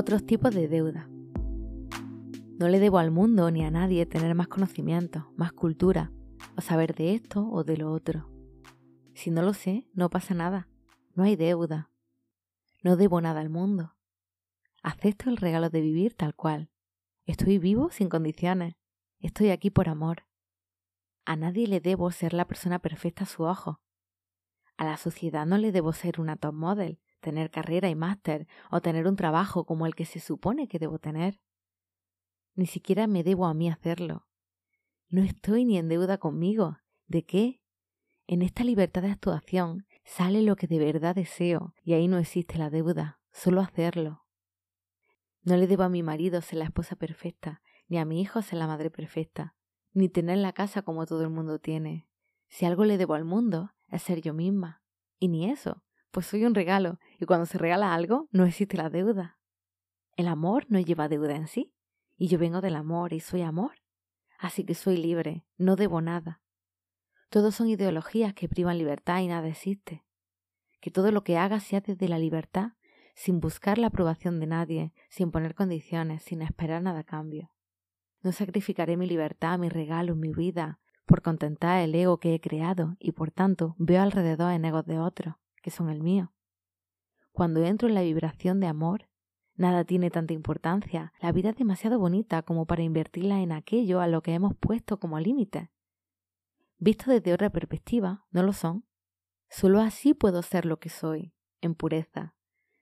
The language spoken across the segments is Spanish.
Otros tipos de deuda. No le debo al mundo ni a nadie tener más conocimiento, más cultura, o saber de esto o de lo otro. Si no lo sé, no pasa nada. No hay deuda. No debo nada al mundo. Acepto el regalo de vivir tal cual. Estoy vivo sin condiciones. Estoy aquí por amor. A nadie le debo ser la persona perfecta a su ojo. A la sociedad no le debo ser una top model, tener carrera y máster o tener un trabajo como el que se supone que debo tener. Ni siquiera me debo a mí hacerlo. No estoy ni en deuda conmigo. ¿De qué? En esta libertad de actuación sale lo que de verdad deseo y ahí no existe la deuda, solo hacerlo. No le debo a mi marido ser la esposa perfecta, ni a mi hijo ser la madre perfecta, ni tener la casa como todo el mundo tiene. Si algo le debo al mundo, es ser yo misma. Y ni eso, pues soy un regalo, y cuando se regala algo, no existe la deuda. El amor no lleva deuda en sí, y yo vengo del amor y soy amor. Así que soy libre, no debo nada. Todos son ideologías que privan libertad y nada existe. Que todo lo que haga sea desde la libertad, sin buscar la aprobación de nadie, sin poner condiciones, sin esperar nada a cambio. No sacrificaré mi libertad, mi regalo, mi vida, por contentar el ego que he creado y por tanto veo alrededor en egos de otros, que son el mío. Cuando entro en la vibración de amor, Nada tiene tanta importancia. La vida es demasiado bonita como para invertirla en aquello a lo que hemos puesto como límite. Visto desde otra perspectiva, no lo son. Solo así puedo ser lo que soy, en pureza.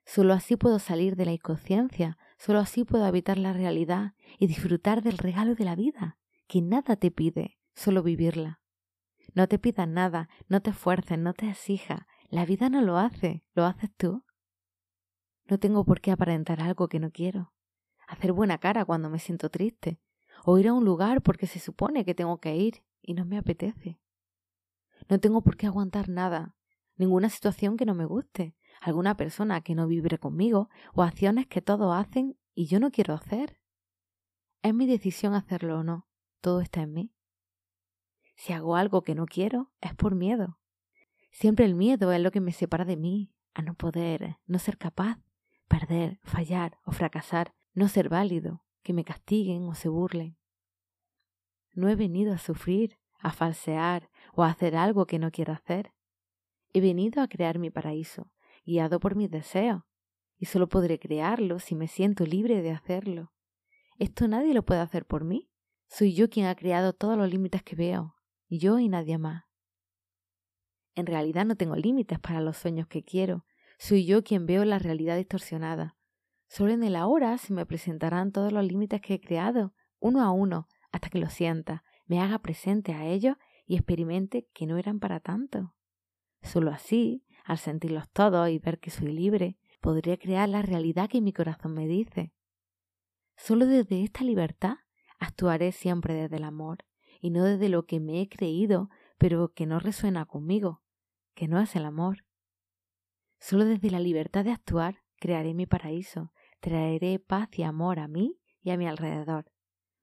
Solo así puedo salir de la inconsciencia, solo así puedo habitar la realidad y disfrutar del regalo de la vida, que nada te pide, solo vivirla. No te pidas nada, no te esfuerces, no te exijas. La vida no lo hace, lo haces tú. No tengo por qué aparentar algo que no quiero. Hacer buena cara cuando me siento triste. O ir a un lugar porque se supone que tengo que ir y no me apetece. No tengo por qué aguantar nada, ninguna situación que no me guste, alguna persona que no vibre conmigo o acciones que todos hacen y yo no quiero hacer. Es mi decisión hacerlo o no, todo está en mí. Si hago algo que no quiero, es por miedo. Siempre el miedo es lo que me separa de mí, a no poder, no ser capaz, perder, fallar o fracasar, no ser válido, que me castiguen o se burlen. No he venido a sufrir, a falsear o a hacer algo que no quiero hacer. He venido a crear mi paraíso, guiado por mis deseos, y solo podré crearlo si me siento libre de hacerlo. Esto nadie lo puede hacer por mí. Soy yo quien ha creado todos los límites que veo, yo y nadie más. En realidad no tengo límites para los sueños que quiero, soy yo quien veo la realidad distorsionada. Solo en el ahora se me presentarán todos los límites que he creado, uno a uno, hasta que lo sienta, me haga presente a ellos y experimente que no eran para tanto. Solo así, al sentirlos todos y ver que soy libre, podría crear la realidad que mi corazón me dice. Solo desde esta libertad actuaré siempre desde el amor, y no desde lo que me he creído, pero que no resuena conmigo, que no es el amor. Solo desde la libertad de actuar crearé mi paraíso, traeré paz y amor a mí y a mi alrededor.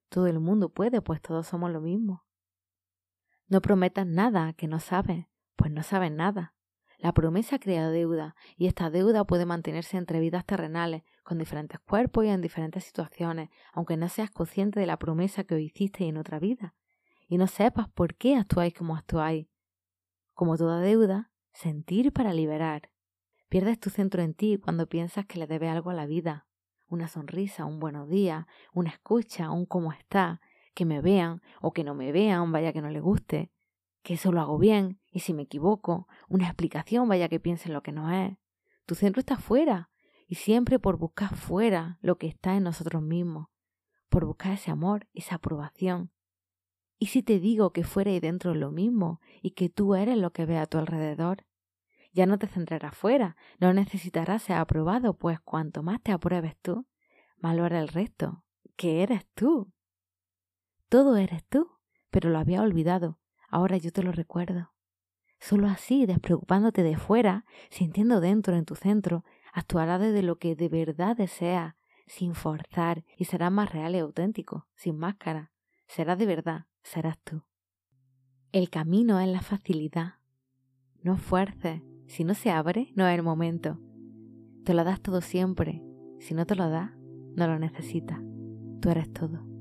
Todo el mundo puede, pues todos somos lo mismo. No prometas nada que no sabes, pues no sabes nada. La promesa crea deuda, y esta deuda puede mantenerse entre vidas terrenales, con diferentes cuerpos y en diferentes situaciones, aunque no seas consciente de la promesa que hoy hiciste en otra vida, y no sepas por qué actuáis como actuáis. Como toda deuda, sentir para liberar, Pierdes tu centro en ti cuando piensas que le debes algo a la vida. Una sonrisa, un buenos días, una escucha, un cómo está, que me vean o que no me vean, vaya que no le guste, que eso lo hago bien y si me equivoco, una explicación, vaya que piensen lo que no es. Tu centro está fuera y siempre por buscar fuera lo que está en nosotros mismos, por buscar ese amor, esa aprobación. ¿Y si te digo que fuera y dentro lo mismo y que tú eres lo que ve a tu alrededor? Ya no te centrarás fuera, no necesitarás ser aprobado, pues cuanto más te apruebes tú, más lo hará el resto, que eres tú. Todo eres tú, pero lo había olvidado, ahora yo te lo recuerdo. Solo así, despreocupándote de fuera, sintiendo dentro en tu centro, actuarás desde lo que de verdad deseas, sin forzar, y serás más real y auténtico, sin máscara. Serás de verdad, serás tú. El camino es la facilidad. No fuerces, si no se abre, no es el momento. Te lo das todo siempre. Si no te lo das, No lo necesitas. Tú eres todo.